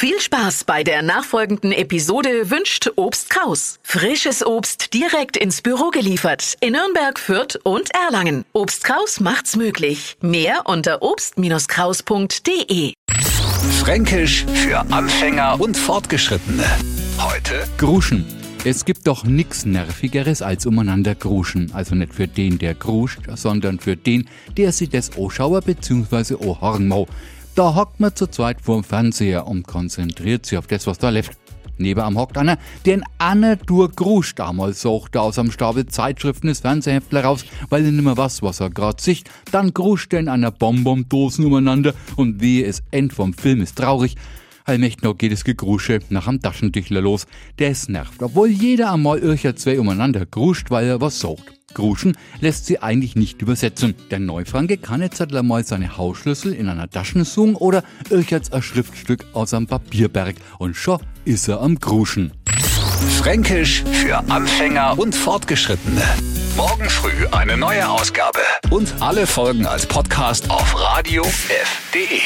Viel Spaß bei der nachfolgenden Episode wünscht Obst Kraus. Frisches Obst direkt ins Büro geliefert in Nürnberg, Fürth und Erlangen. Obst Kraus macht's möglich. Mehr unter obst-kraus.de. Fränkisch für Anfänger und Fortgeschrittene. Heute Gruschen. Es gibt doch nix Nervigeres als umeinander gruschen. Also nicht für den, der gruscht, sondern für den, der sich das Oschauer bzw. Ohorn mau. Da hockt man zu zweit vorm Fernseher und konzentriert sich auf das, was da läuft. Neben am hockt einer, der in einer durch Grusch damals sucht aus am Stapel Zeitschriften des Fernsehheftler raus, weil er nimmer was, was er grad sicht. Dann gruscht er in einer Bonbondosen umeinander und wie es End vom Film ist traurig. Allmächt noch geht es Gegrusche nach am Taschentichler los. Der es nervt, obwohl jeder einmal ircher zwei umeinander gruscht, weil er was sucht. Gruschen lässt sie eigentlich nicht übersetzen. Der Neufranke kann jetzt halt mal seine Hausschlüssel in einer Tasche suchen oder ircherts ein Schriftstück aus einem Papierberg und schon ist er am Gruschen. Fränkisch für Anfänger und Fortgeschrittene. Morgen früh eine neue Ausgabe. Und alle Folgen als Podcast auf radiof.de.